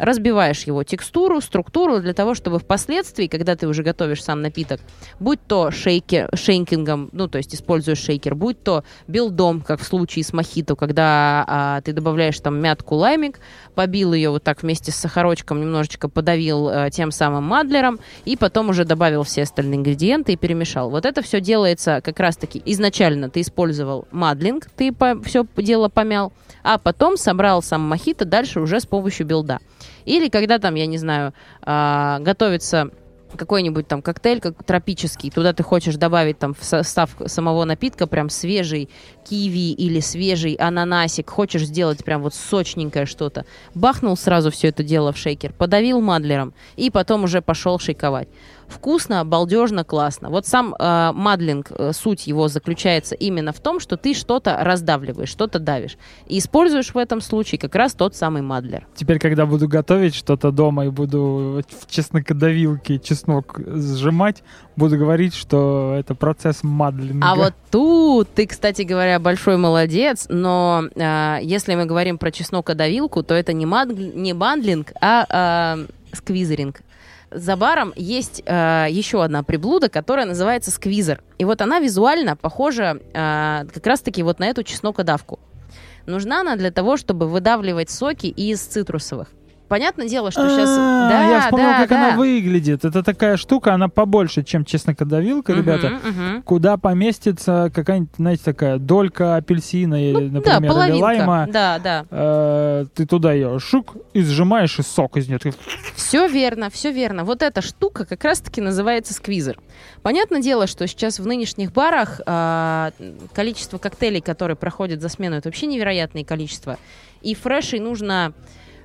разбиваешь его текстуру, структуру для того, чтобы впоследствии, когда ты уже готовишь сам напиток, будь то шейкер, шейкингом, ну, то есть используешь шейкер, будь то билдом, как в случае с мохито, когда а, ты добавляешь там мятку, лаймик, побил ее вот так вместе с сахарочком, немножечко подавил а, тем самым мадлером, и потом уже добавил все остальные ингредиенты и перемешал. Вот это все делается как раз-таки изначально ты использовал мадлинг, ты все дело помял, а потом собрал сам мохито дальше уже с помощью билда. Или когда там, я не знаю, а, готовится какой-нибудь там коктейль как тропический, туда ты хочешь добавить там в состав самого напитка прям свежий киви или свежий ананасик, хочешь сделать прям вот сочненькое что-то, бахнул сразу все это дело в шейкер, подавил мадлером и потом уже пошел шейковать. Вкусно, балдежно, классно. Вот сам э, мадлинг, э, суть его заключается именно в том, что ты что-то раздавливаешь, что-то давишь. И используешь в этом случае как раз тот самый мадлер. Теперь, когда буду готовить что-то дома и буду в чеснокодавилке чеснок сжимать, буду говорить, что это процесс мадлинга. А вот тут ты, кстати говоря, большой молодец, но э, если мы говорим про чеснокодавилку, то это не, мад, не мадлинг, а э, сквизеринг. За баром есть э, еще одна приблуда, которая называется сквизер. И вот она визуально похожа э, как раз-таки вот на эту чеснокодавку. Нужна она для того, чтобы выдавливать соки из цитрусовых. Понятное дело, что сейчас... А, Да, Я вспомнил, да, как да. она выглядит. Это такая штука, она побольше, чем чеснокодавилка, ребята. Куда поместится какая-нибудь, знаете, такая долька апельсина, или, Ну, например, или лайма. Да, да. Э, ты туда ее шук и сжимаешь, и сок из нее. Все верно, все верно. Вот эта штука как раз-таки называется сквизер. Понятное дело, что сейчас в нынешних барах а, количество коктейлей, которые проходят за смену, это вообще невероятное количество. И фрешей нужно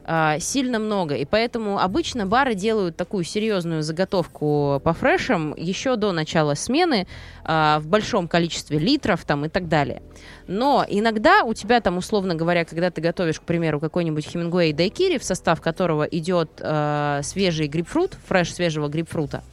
а, сильно много. И поэтому обычно бары делают такую серьезную заготовку по фрешам еще до начала смены а, в большом количестве литров там и так далее. Но иногда у тебя там, условно говоря, когда ты готовишь, к примеру, какой-нибудь Хемингуэй дайкири, в состав которого идет э, свежий грейпфрут, фреш свежего грейпфрута,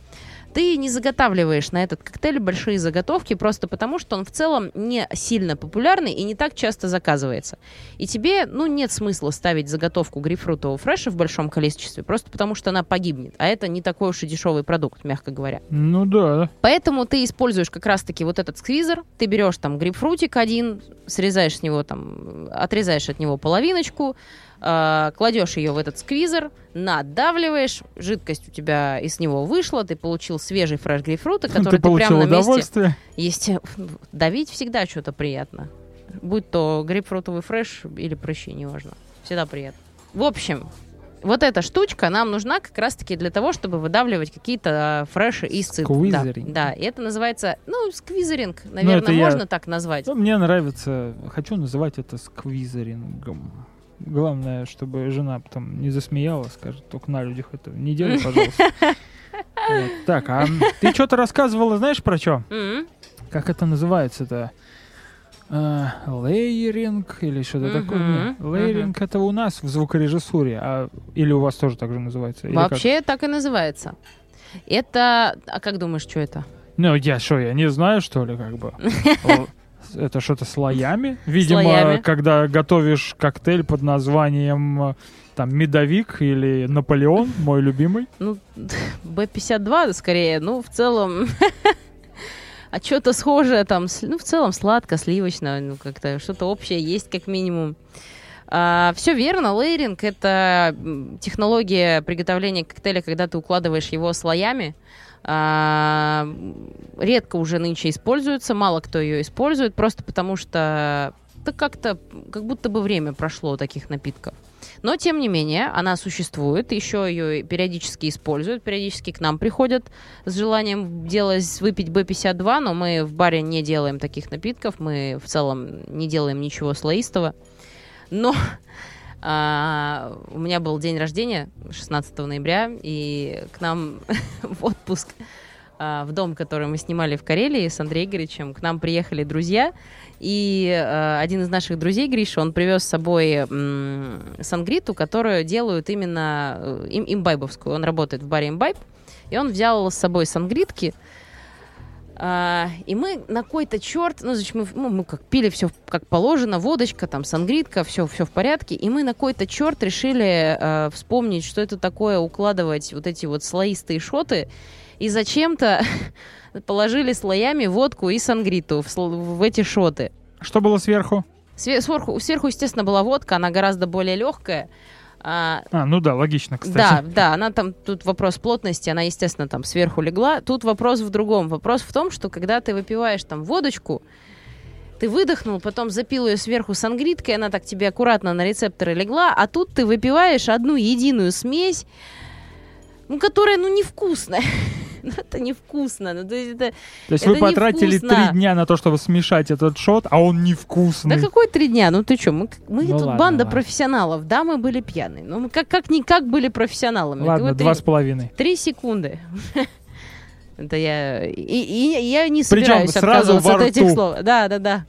ты не заготавливаешь на этот коктейль большие заготовки просто потому, что он в целом не сильно популярный и не так часто заказывается. И тебе, ну, нет смысла ставить заготовку грейпфрутового фреша в большом количестве, просто потому что она погибнет. А это не такой уж и дешевый продукт, мягко говоря. Ну да. Поэтому ты используешь как раз-таки вот этот сквизер, ты берешь там грейпфрутик один, срезаешь с него там, отрезаешь от него половиночку, э, кладешь ее в этот сквизер, надавливаешь, жидкость у тебя из него вышла, ты получил свежий фреш грейпфрута, который ты ты, прямо на месте... Есть... Давить всегда что-то приятно. Будь то грейпфрутовый фреш или прыщи, неважно. Всегда приятно. В общем, вот эта штучка нам нужна как раз-таки для того, чтобы выдавливать какие-то э, фреши из. Да, Сквизеринг. да, и это называется, ну, сквизеринг, наверное, это я- можно так назвать. Ну, мне нравится, хочу называть это сквизерингом. Главное, чтобы жена потом не засмеяла, скажет, только на людях это не делай, пожалуйста. Так, а ты что-то рассказывала, знаешь, про что? Как это называется-то? А, Лейеринг или что-то такое? Лейеринг это у нас в звукорежиссуре, а или у вас тоже так же называется? Вообще так и называется. Это, а как думаешь, что это? Ну, я что, я не знаю, что ли, как бы? Это что-то слоями? Видимо, Слоями. когда готовишь коктейль под названием э, там медовик или Наполеон, мой любимый. Ну, Б-52 скорее, ну, в целом... А что-то схожее там, ну, в целом сладко, сливочно, ну, как-то что-то общее есть как минимум. все верно, лейринг — это технология приготовления коктейля, когда ты укладываешь его слоями. А, редко уже нынче используется, мало кто ее использует, просто потому что да как-то, как будто бы время прошло у таких напитков. Но, тем не менее, она существует, еще ее периодически используют, периодически к нам приходят с желанием делать, выпить B52, но мы в баре не делаем таких напитков, мы в целом не делаем ничего слоистого. Но а, у меня был день рождения 16 ноября, и к нам в отпуск а, в дом, который мы снимали в Карелии с Андреем Игоревичем, к нам приехали друзья, и э, один из наших друзей, Гриша, он привез с собой м, сангриту, которую делают именно э, им, имбайбовскую. Он работает в баре имбайб, и он взял с собой сангритки, а, и мы на какой-то черт, ну, значит, мы, ну, мы как пили все как положено, водочка, там, сангритка, все, все в порядке, и мы на какой-то черт решили э, вспомнить, что это такое укладывать вот эти вот слоистые шоты, и зачем-то положили слоями водку и сангриту в, в эти шоты. Что было сверху? Све- Сверху, сверху, естественно, была водка, она гораздо более легкая. А, А, ну да, логично, да, кстати. да, она там, тут вопрос плотности, она, естественно, там сверху легла. Тут вопрос в другом. Вопрос в том, что когда ты выпиваешь там водочку, ты выдохнул, потом запил ее сверху сангриткой, она так тебе аккуратно на рецепторы легла, а тут ты выпиваешь одну единую смесь, ну, которая, ну, невкусная. Ну, это невкусно. Ну, то есть это... То есть это вы потратили невкусно. три дня на то, чтобы смешать этот шот, а он Да невкусный. какой три дня? Ну ты что, мы, мы Ну тут ладно, банда ладно. профессионалов. Да, мы были пьяные. Ну, мы как, как никак были профессионалами. Ладно, Говорю, два три- с половиной. Три секунды. Это я... И, и я не Причем собираюсь сразу отказываться во от этих рту. слов. Да, да, да.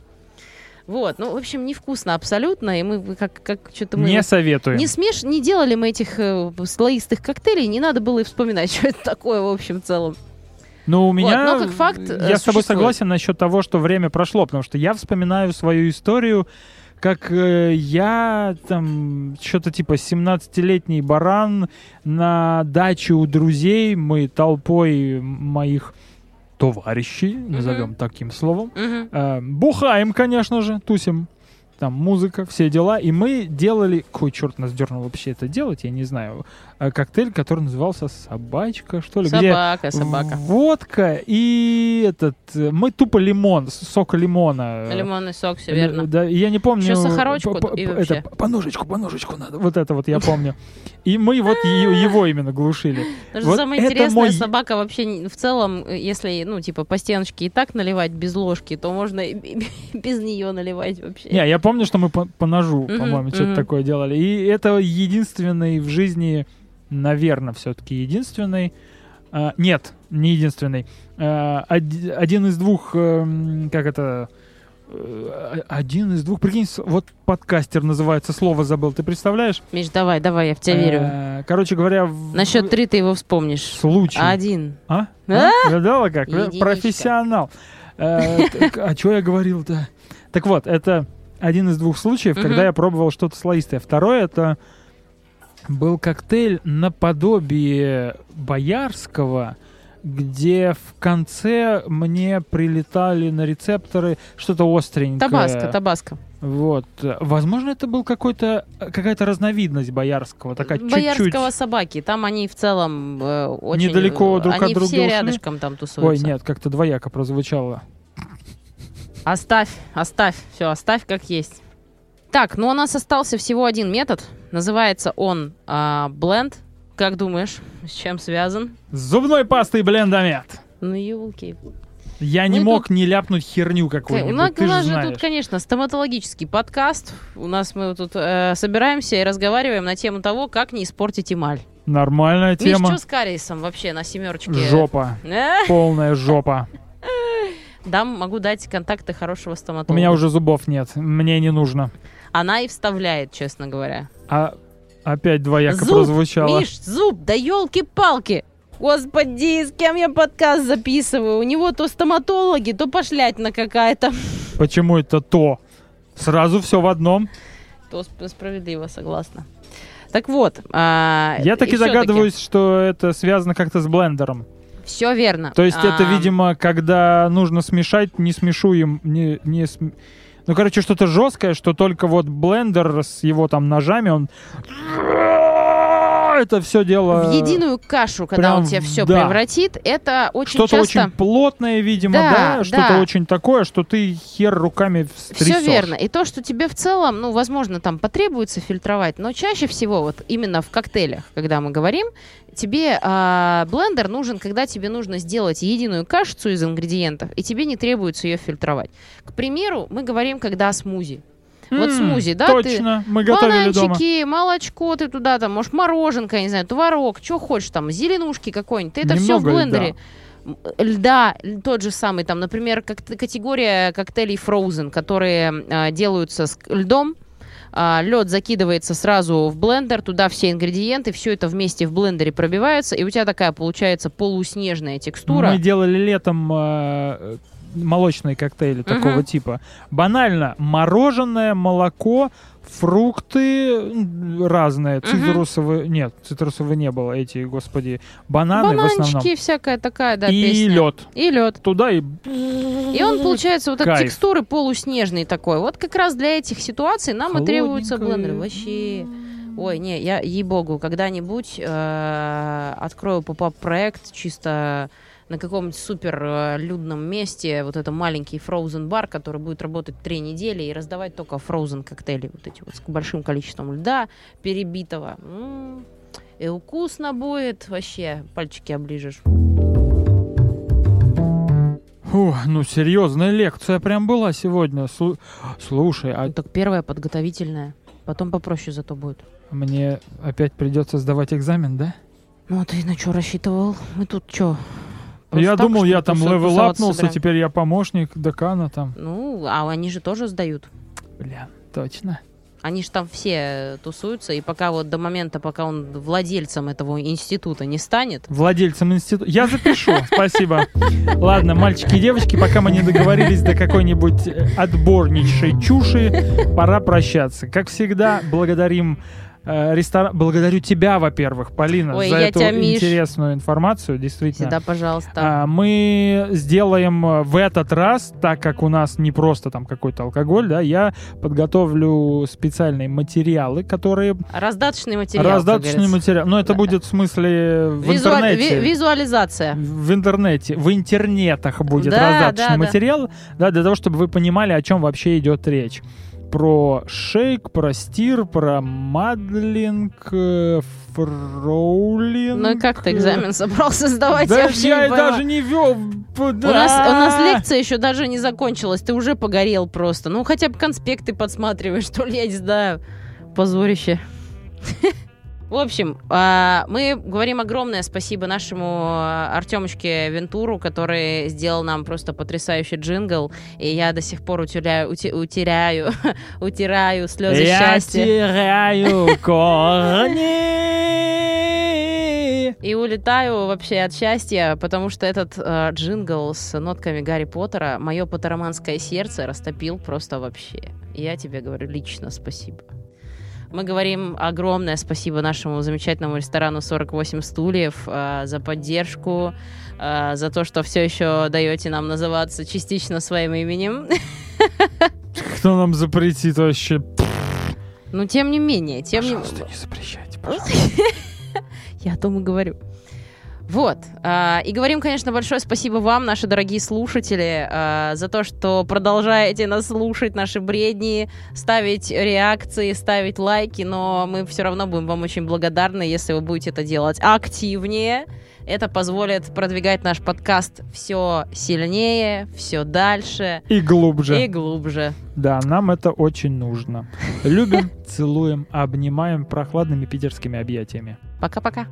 Вот, ну, в общем, невкусно абсолютно, и мы как, как что-то мы... Не советуем. не смеш... Не делали мы этих э, слоистых коктейлей, не надо было и вспоминать, что это такое в общем целом. Ну, у меня... но как факт, э, Я с тобой существует. согласен насчет того, что время прошло, потому что я вспоминаю свою историю, как э, я там что-то типа 17-летний баран на даче у друзей, мы толпой моих товарищей, назовем таким словом, Мгм. э, бухаем, конечно же, тусим. Там музыка, все дела, и мы делали, какой черт нас дернул вообще это делать, я не знаю, э, коктейль, который назывался «Собачка», что ли, Собака, где собака. водка и этот, э, мы тупо лимон, с- сока лимона. Лимонный сок, все э, верно. Да, я не помню. Ещё сахарочку и вообще. это, по ножечку, по ножечку надо. Вот это вот я помню. И мы вот его именно глушили. Вот самое интересное, собака вообще в целом, если, ну, типа, по стеночке и так наливать без ложки, то можно без нее наливать вообще. Не, я помню, что мы по, по ножу, Мгм, по-моему, что-то мгм. такое делали. И это единственный в жизни, наверное, все-таки единственный. а, нет, не единственный. а, од- один из двух, эм, как это, э, один из двух, прикинь, вот подкастер называется, слово забыл, ты представляешь? Миш, давай, давай, я в тебя верю. Э, Короче говоря, в- На счет три ты его вспомнишь. случай. Один. А? А? А? Гадала как? Единичка. Профессионал. Э, А что я говорил-то? Так вот, это один из двух случаев, Мгм. когда я пробовал что-то слоистое. Второе это был коктейль наподобие боярского, где в конце мне прилетали на рецепторы что-то остренькое. Табаско, табаско. Вот. Возможно, это был какой-то какая-то разновидность боярского, такая чуть-чуть. Боярского собаки. Там они в целом э, очень... Недалеко друг от они друга все ушли? рядышком там Ой, тусуются. нет, как-то двояко прозвучало. Оставь, оставь, все, оставь как есть. Так, ну у нас остался всего один метод. Называется он а, бленд. Как думаешь, с чем связан? С зубной пастой блендомет. Ну, елки. Я не Мы мог не ляпнуть херню У какую-нибудь, нас, ты у нас же знаешь. тут, конечно, стоматологический подкаст. У нас мы тут э, собираемся и разговариваем на тему того, как не испортить эмаль. Нормальная Миш, тема. что с кариесом вообще на семерочке? Жопа. Э? Полная жопа. Дам, могу дать контакты хорошего У стоматолога. меня уже зубов нет. Мне не нужно. Она и вставляет, честно говоря. А опять двояко Зуб, прозвучало. Миш, зуб, да елки-палки! Господи, с кем я подкаст записываю? У него то стоматологи, то пошлятина какая-то. Почему это то? Сразу все в одном. То сп- справедливо, согласна. Так вот. а, Я таки и догадываюсь, что это связано как-то с блендером. Все верно. То есть это, А, видимо, когда нужно смешать, не смешуем, не, не см- Ну, короче, что-то жесткое, что только вот блендер с его там ножами, он... Это все дело... В единую кашу, когда прям он тебя в- все да. превратит, это очень Что-то часто... очень плотное, видимо, Да, да, что-то да. очень такое, что ты хер руками Все встрясёшь. верно. И то, что тебе в целом, ну, возможно, там потребуется фильтровать, но чаще всего вот именно в коктейлях, когда мы говорим, тебе а, блендер нужен, когда тебе нужно сделать единую кашицу из ингредиентов, и тебе не требуется ее фильтровать. К примеру, мы говорим, когда смузи. Вот М, смузи, да, ты- Точно, мы готовили дома. Бананчики, молочко ты туда, там, может, мороженка, я не знаю, творог, что хочешь, там, зеленушки какой-нибудь. Ты это все в Немного блендере. Льда, л- тот же самый, там, например, как категория коктейлей Frozen, которые а, делаются с льдом. лед закидывается сразу в блендер, туда все ингредиенты, все это вместе в блендере пробивается, и у тебя такая получается полуснежная текстура. Мы делали летом э, молочные коктейли такого Мгм. типа. Банально, мороженое, молоко, фрукты разные, Мгм. цитрусовые, нет, цитрусовые не было, эти, господи, бананы в основном. Бананчики, всякая такая, да, и песня. лед. И лед. Туда и... И он получается вот от текстуры полуснежный такой. Вот как раз для этих ситуаций нам и требуются блендеры. Вообще. Ой, не, я, ей-богу, когда-нибудь э, открою поп проект чисто на каком-нибудь супер э, людном месте, вот это маленький фроузен бар, который будет работать три недели и раздавать только фроузен коктейли, вот эти вот с большим количеством льда перебитого. М, И вкусно будет, вообще пальчики оближешь. Фу, ну, серьезная лекция прям была сегодня. Слу- Слушай, а Ну, так первая подготовительная, потом попроще зато будет. мне опять придется сдавать экзамен, да? Ну, а ты на что рассчитывал? Мы тут что? Я думал, я там левелапнулся, теперь я помощник декана там. Ну, а они же тоже сдают. Бля, точно. Они же там все тусуются, и пока вот до момента, пока он владельцем этого института не станет, Владельцем института. Я запишу, спасибо. Ладно, мальчики и девочки, пока мы не договорились до какой-нибудь э, отборнейшей чуши, пора прощаться. Как всегда, благодарим э, ресторан... Благодарю тебя, во-первых, Полина, Ой, за эту тебя, Миш. интересную информацию. Действительно. Всегда, пожалуйста. А, Мы сделаем э, в этот раз, так как у нас не просто там какой-то алкоголь, да, я подготовлю специальные материалы, которые Раздаточный материал. раздаточный материал. Но это будет в смысле в Визуаль- интернете. ви- визуализация. в интернете, в интернетах будет Да, раздаточный да, да. материал, да, для того, чтобы вы понимали, о чем вообще идет речь. Про шейк, про стир, про мадлинг, э, фроулинг. Ну и как ты экзамен собрался сдавать? Да я поняла. даже не вел. У нас, у нас лекция еще даже не закончилась, ты уже погорел просто. Ну, хотя бы конспекты подсматриваешь, что ли, я не знаю. Позорище. В общем, а, мы говорим огромное спасибо нашему Артемочке Вентуру, который сделал нам просто потрясающий джингл, и я до сих пор утюляю, ути- утеряю, утираю слезы Я счастья. теряю корни. И улетаю вообще от счастья, потому что этот э, джингл с нотками Гарри Поттера мое поттероманское сердце растопил просто вообще. Я тебе говорю лично спасибо. Мы говорим огромное спасибо нашему замечательному ресторану 48 стульев э, за поддержку, э, за то, что все еще даете нам называться частично своим именем. Кто нам запретит вообще? Но тем не менее, тем не Пожалуйста, не запрещайте, пожалуйста. Я о том и говорю. Вот. а, И говорим, конечно, большое спасибо вам, наши дорогие слушатели, а, за то, что продолжаете нас слушать, наши бредни, ставить реакции, ставить лайки, но мы все равно будем вам очень благодарны, если вы будете это делать активнее. Это позволит продвигать наш подкаст все сильнее, все дальше И глубже. и глубже. Да, нам это очень нужно. Любим, целуем, обнимаем прохладными питерскими объятиями. Пока-пока.